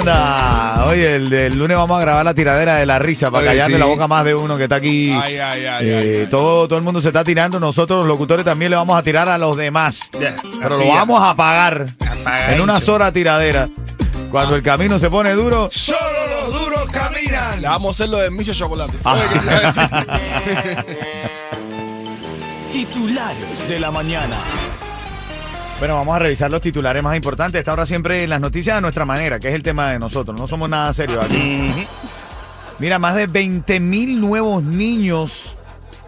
Anda, oye, el, el lunes vamos a grabar la tiradera de la risa para Oye, callarle sí. la boca a más de uno que está aquí. Ay, ay, ay, Eh, ay, ay. todo, todo el mundo se está tirando, nosotros los locutores también le vamos a tirar a los demás. Ya, Pero lo ya. vamos a pagar Apagadito. en una sola tiradera. Cuando el camino se pone duro, Solo los duros caminan. Le vamos a hacer lo de Micho Chocolate. Ah. Titulares de la mañana. Bueno, vamos a revisar los titulares más importantes. Esta hora siempre las noticias a nuestra manera, que es el tema de nosotros. No somos nada serios aquí. Mira, más de 20 mil nuevos niños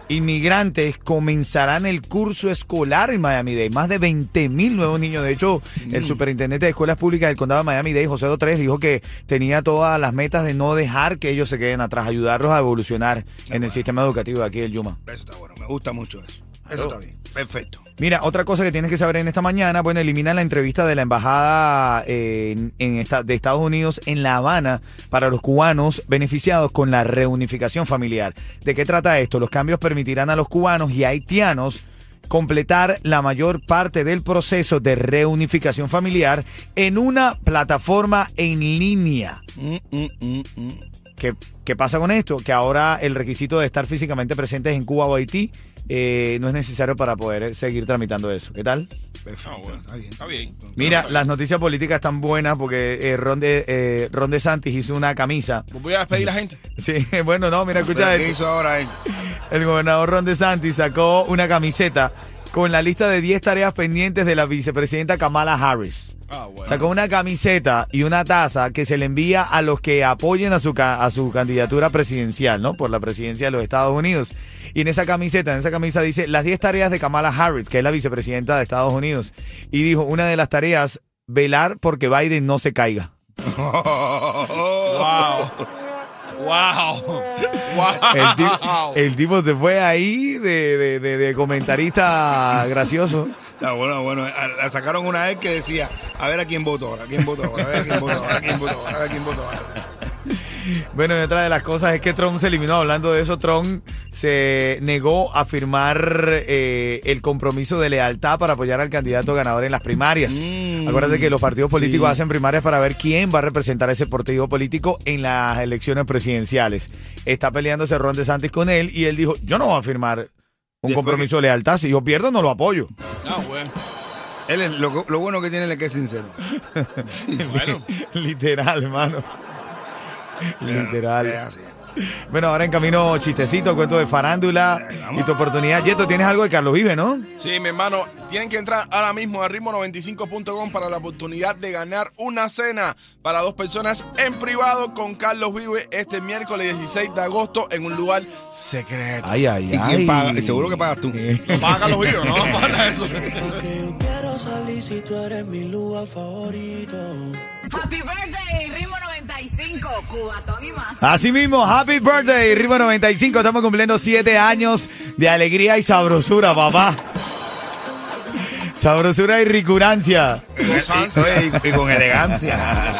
inmigrantes comenzarán el curso escolar en Miami-Dade. Más de 20 mil nuevos niños. De hecho, el superintendente de escuelas públicas del condado de Miami-Dade, José Dotres, dijo que tenía todas las metas de no dejar que ellos se queden atrás, ayudarlos a evolucionar en el sistema educativo de aquí del Yuma. Eso está bueno, me gusta mucho eso. Eso está bien, perfecto. Mira, otra cosa que tienes que saber en esta mañana, bueno, eliminan la entrevista de la embajada eh, en, en esta- de Estados Unidos en La Habana para los cubanos beneficiados con la reunificación familiar. ¿De qué trata esto? Los cambios permitirán a los cubanos y haitianos completar la mayor parte del proceso de reunificación familiar en una plataforma en línea. Mm, mm, mm, mm. ¿Qué, qué pasa con esto? Que ahora el requisito de estar físicamente presentes en Cuba o Haití eh, no es necesario para poder seguir tramitando eso. ¿Qué tal? Perfecto, Ah, bueno. está bien. Está bien. Mira, las noticias políticas están buenas porque eh, Ron, de, eh, Ron DeSantis hizo una camisa. Pues voy a despedir a la gente. Sí, bueno, no, mira, escucha ¿Pero ¿Qué hizo ahora él? El gobernador Ron DeSantis sacó una camiseta con la lista de 10 tareas pendientes de la vicepresidenta Kamala Harris. Ah, bueno. Sacó una camiseta y una taza que se le envía a los que apoyen a su, a su candidatura presidencial, ¿no? Por la presidencia de los Estados Unidos. Y en esa camiseta, en esa camisa dice las 10 tareas de Kamala Harris, que es la vicepresidenta de Estados Unidos. Y dijo, una de las tareas, velar porque Biden no se caiga. Wow. Wow. Wow. el tipo se fue ahí de, de- de- de comentarista gracioso. Está bueno, bueno. La sacaron una vez que decía, a ver a quién ahora, a quién ahora, a ver a quién ahora, a quién ahora, a ver a quién ahora. Bueno, y otra de las cosas es que Trump se eliminó. Hablando de eso, Trump se negó a firmar eh, el compromiso de lealtad para apoyar al candidato ganador en las primarias. Mm, Acuérdate que los partidos políticos sí. hacen primarias para ver quién va a representar a ese partido político en las elecciones presidenciales. Está peleándose Ron DeSantis con él y él dijo, yo no voy a firmar un Después compromiso de lealtad. Si yo pierdo, no lo apoyo. Ah, bueno. Él es, lo, lo bueno que tiene es que es sincero. Bueno. Literal, hermano. Literal. Es así. Bueno, ahora en camino chistecito, cuento de farándula y tu oportunidad. Yeto, tienes algo de Carlos Vive, ¿no? Sí, mi hermano, tienen que entrar ahora mismo a ritmo95.com para la oportunidad de ganar una cena para dos personas en privado con Carlos Vive este miércoles 16 de agosto en un lugar secreto. Ay, ay, ¿Y quién paga? Seguro que pagas tú. No paga Carlos Vive, no vamos a pagar eso. Salir si tú eres mi lugar favorito. Happy birthday, Ritmo 95, Cubatón y más. Así mismo, happy birthday, Ritmo 95. Estamos cumpliendo siete años de alegría y sabrosura, papá. Sabrosura y ricurancia. Y, oye, y- y con elegancia.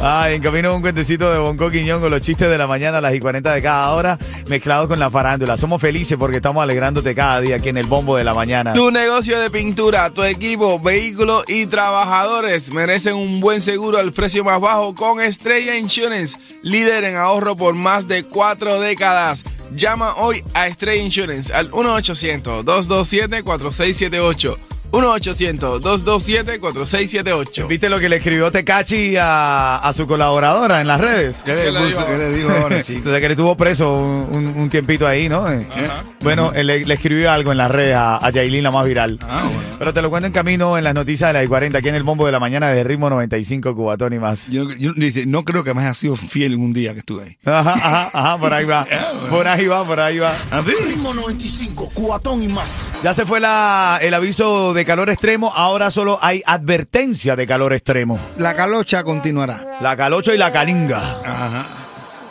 Ay, en camino un cuentecito de Bonco Quiñón con los chistes de la mañana a las y 40 de cada hora, mezclados con la farándula. Somos felices porque estamos alegrándote cada día aquí en el bombo de la mañana. Tu negocio de pintura, tu equipo, vehículos y trabajadores merecen un buen seguro al precio más bajo con Estrella Insurance, líder en ahorro por más de cuatro décadas. Llama hoy a Estrella Insurance al 1-800-227-4678. 1-800-227-4678. ¿Viste lo que le escribió Tecachi a, a su colaboradora en las redes? ¿Qué le, ¿Qué le puso- dijo? qué le dijo ahora, chico? Entonces que le tuvo preso un, un- un tiempito ahí, ¿no? Eh, Bueno, él le, le escribió algo en las redes a, a Yailin, la más viral. Ah, bueno. Pero te lo cuento en camino en las noticias de la I-40, aquí en el bombo de la mañana de Ritmo 95, Cubatón y más. Yo, no creo que me haya sido fiel en un día que estuve ahí. Ajá, ajá, ajá, por ahí va. Por ahí va, por ahí va. Ritmo 95, cuatón y más. Ya se fue la, el aviso de calor extremo, ahora solo hay advertencia de calor extremo. La calocha continuará. La calocha y la calinga. Ajá.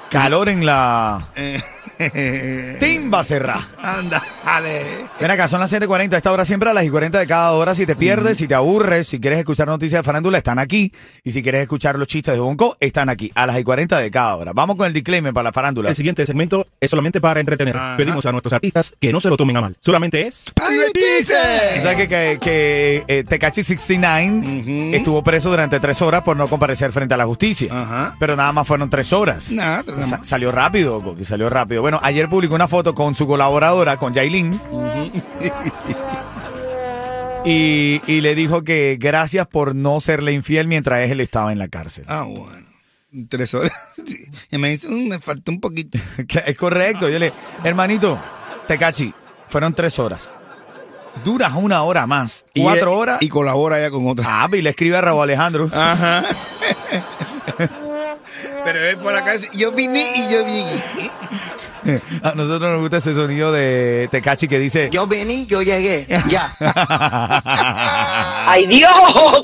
Calor en la Eh, timba cerrá. Anda, dale. Ven acá, son las 7.40, a esta hora siempre a las y 40 de cada hora. Si te pierdes, si te aburres, si quieres escuchar noticias de farándula, están aquí. Y si quieres escuchar los chistes de Bonco, están aquí, a las y 40 de cada hora. Vamos con el disclaimer para la farándula. El siguiente segmento es solamente para entretener. Ajá. Pedimos a nuestros artistas que no se lo tomen a mal. Solamente es... ¡Divertirse! ¿Sabes que, que, que eh, Tekashi 69 estuvo preso durante tres horas por no comparecer frente a la justicia? Ajá. Pero nada más fueron tres horas. Nada, nada Sa- más. salió rápido, salió rápido. Bueno, ayer publicó una foto con su colaboradora, con Yailin. y, y le dijo que gracias por no serle infiel mientras él estaba en la cárcel. Ah, bueno. Tres horas. Y me dice, "Mm, me faltó un poquito. Es correcto. Yo le, hermanito, Tecachi, fueron tres horas. Duras una hora más. Y Cuatro él- horas. Y colabora ya con otra. Ah, y le escribe a Raúl Alejandro. Ajá. Pero él por acá dice, yo vine y yo vine. A nosotros nos gusta ese sonido de Tecachi que dice. Yo vení, yo llegué. Ya. ¡Ay Dios,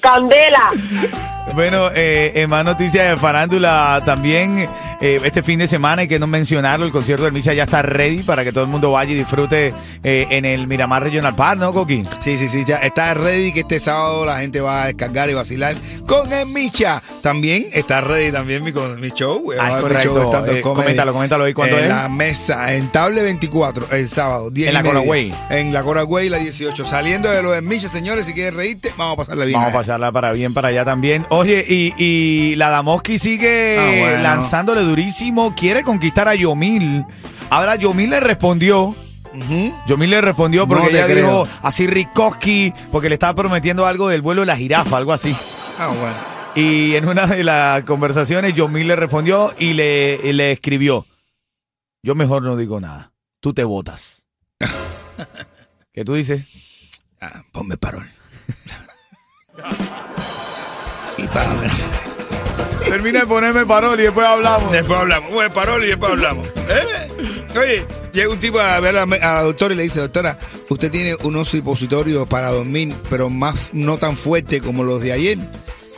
Candela! Bueno, eh, en más noticias de farándula también, eh, este fin de semana hay que no mencionarlo, el concierto del Misha ya está ready para que todo el mundo vaya y disfrute eh, en el Miramar Regional Park, ¿no, Coqui? Sí, sí, sí, ya está ready que este sábado la gente va a descargar y vacilar con el Micha. También está ready también mi, con mi show. eh, Ah, show correcto. de Eh, coméntalo, coméntalo ahí, ¿cuándo en es? la mesa, en Table 24, el sábado. 10 En la. Coragüey. En la Coragüey, la 18. Saliendo de lo de Micha, señores, si quieres reírte, vamos a pasarla bien. Vamos a pasarla para bien para allá también. Oye, y, y la Damoski sigue Ah, bueno. lanzándole durísimo, quiere conquistar a Yomil. Ahora Yomil le respondió. Yomil le respondió porque No ella creo. dijo así Rikoski, porque le estaba prometiendo algo del vuelo de la jirafa, algo así. Ah, bueno. Y en una de las conversaciones, Yomil le respondió y le, y le escribió: Yo mejor no digo nada. Tú te votas. ¿Qué tú dices? Ah, ponme parol. Termina de ponerme parol y después hablamos. Después hablamos. Bueno, parol y después hablamos. ¿Eh? Oye, llega un tipo a ver a la, doctora y le dice, doctora, usted tiene unos supositorios para dormir, pero más no tan fuerte como los de ayer.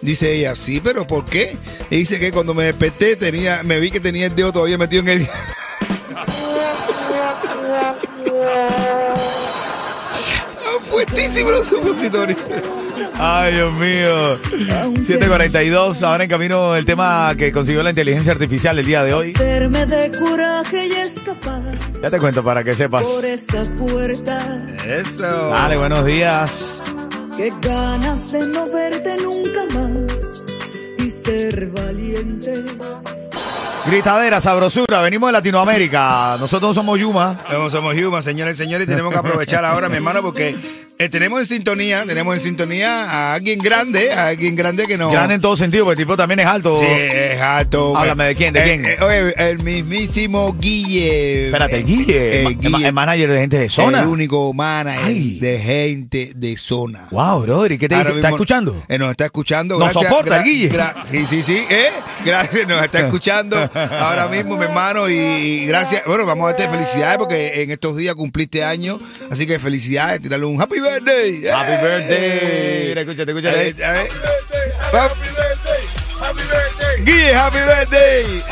Dice ella, sí, pero ¿por qué? Y dice que cuando me desperté tenía, me vi que tenía el dedo todavía metido en el. Ah, Fuertísimo los supositorios. Ay, Dios mío. 742, ahora en camino el tema que consiguió la inteligencia artificial el día de hoy. Hacerme de coraje y escapar Ya te cuento para que sepas. por esa puerta. Eso. Dale, buenos días. Qué ganas de no verte nunca más y ser valiente. Gritadera, sabrosura, venimos de Latinoamérica. Nosotros somos Yuma. Somos, somos Human, señores y señores, y tenemos que aprovechar ahora, mi hermano, porque eh, tenemos en sintonía, tenemos en sintonía a alguien grande, a alguien grande que nos... Grande en todo sentido, porque el tipo también es alto. Sí, es alto. Háblame, ¿de quién? ¿De Eh, quién? eh, oye, el mismísimo Guille. Espérate, Guille, ma- Guille, el manager de gente de zona. El único manager Ay. de gente de zona. Wow, brother, ¿y qué te Ahora dice? ¿Está escuchando? Nos está escuchando. Nos soporta el Guille. sí, sí, sí. Gracias, nos está escuchando ahora mismo, mi hermano. Y, y gracias. Bueno, vamos a darte felicidades porque en estos días cumpliste años. Así que felicidades. Tirarle un happy birthday. Happy Eh. birthday. Mira, escúchate, escúchate. Eh, eh. Guille, happy birthday.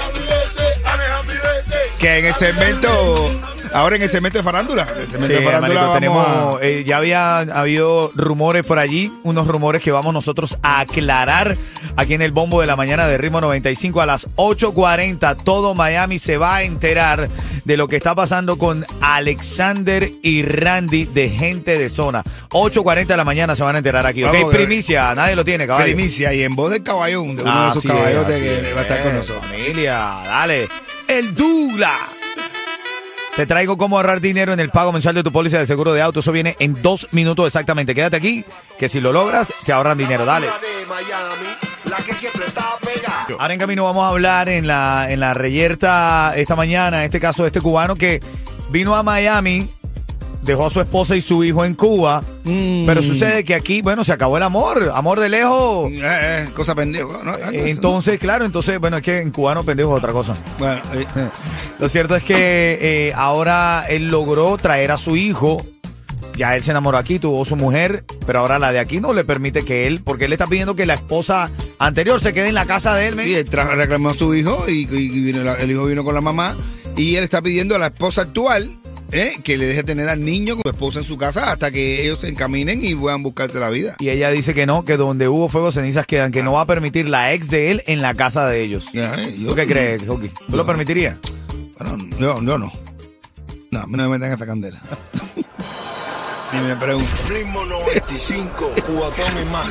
Que en el segmento, ahora en el segmento de farándula, el segmento Sí, de farándula hermanito, vamos tenemos, a- eh, ya había habido rumores por allí, unos rumores que vamos nosotros a aclarar aquí en el bombo de la mañana de Ritmo 95 a las 8.40. Todo Miami se va a enterar de lo que está pasando con Alexander y Randy de gente de zona. 8.40 de la mañana se van a enterar aquí. Ok, Vamos, primicia, nadie lo tiene, caballo. primicia y en voz del caballón, de uno de esos Así es, que es, va a estar con nosotros. Familia, dale. El Dula. Te traigo cómo ahorrar dinero en el pago mensual de tu póliza de seguro de auto. Eso viene en dos minutos exactamente. Quédate aquí, que si lo logras, te ahorran dinero. Dale. Ahora en camino vamos a hablar en la, en la reyerta esta mañana, en este caso de este cubano que vino a Miami, dejó a su esposa y su hijo en Cuba, Mm. pero sucede que aquí, bueno, se acabó el amor, amor de lejos. Eh, eh, cosa pendejo. ¿no? Entonces, claro, entonces, bueno, es que en cubano pendejo es otra cosa. Bueno, eh, Lo cierto es que ahora él logró traer a su hijo. Ya él se enamoró aquí, tuvo su mujer, pero ahora la de aquí no le permite que él, porque él está pidiendo que la esposa anterior se quede en la casa de él. Sí, él reclamó a su hijo y, y- y vino la- el hijo vino con la mamá y él está pidiendo a la esposa actual ¿eh? que le deje tener al niño con su esposa en su casa hasta que ellos se encaminen y puedan buscarse la vida. Y ella dice que no, que donde hubo fuego cenizas quedan, que no va a permitir la ex de él en la casa de ellos. Eh, yo- ¿Tú qué crees, Joki? ¿Tú lo permitirías? Bueno, yo, yo no. No, a mí no me metan esta candela. Ni me pregunto. Ritmo 95, cuatón y más.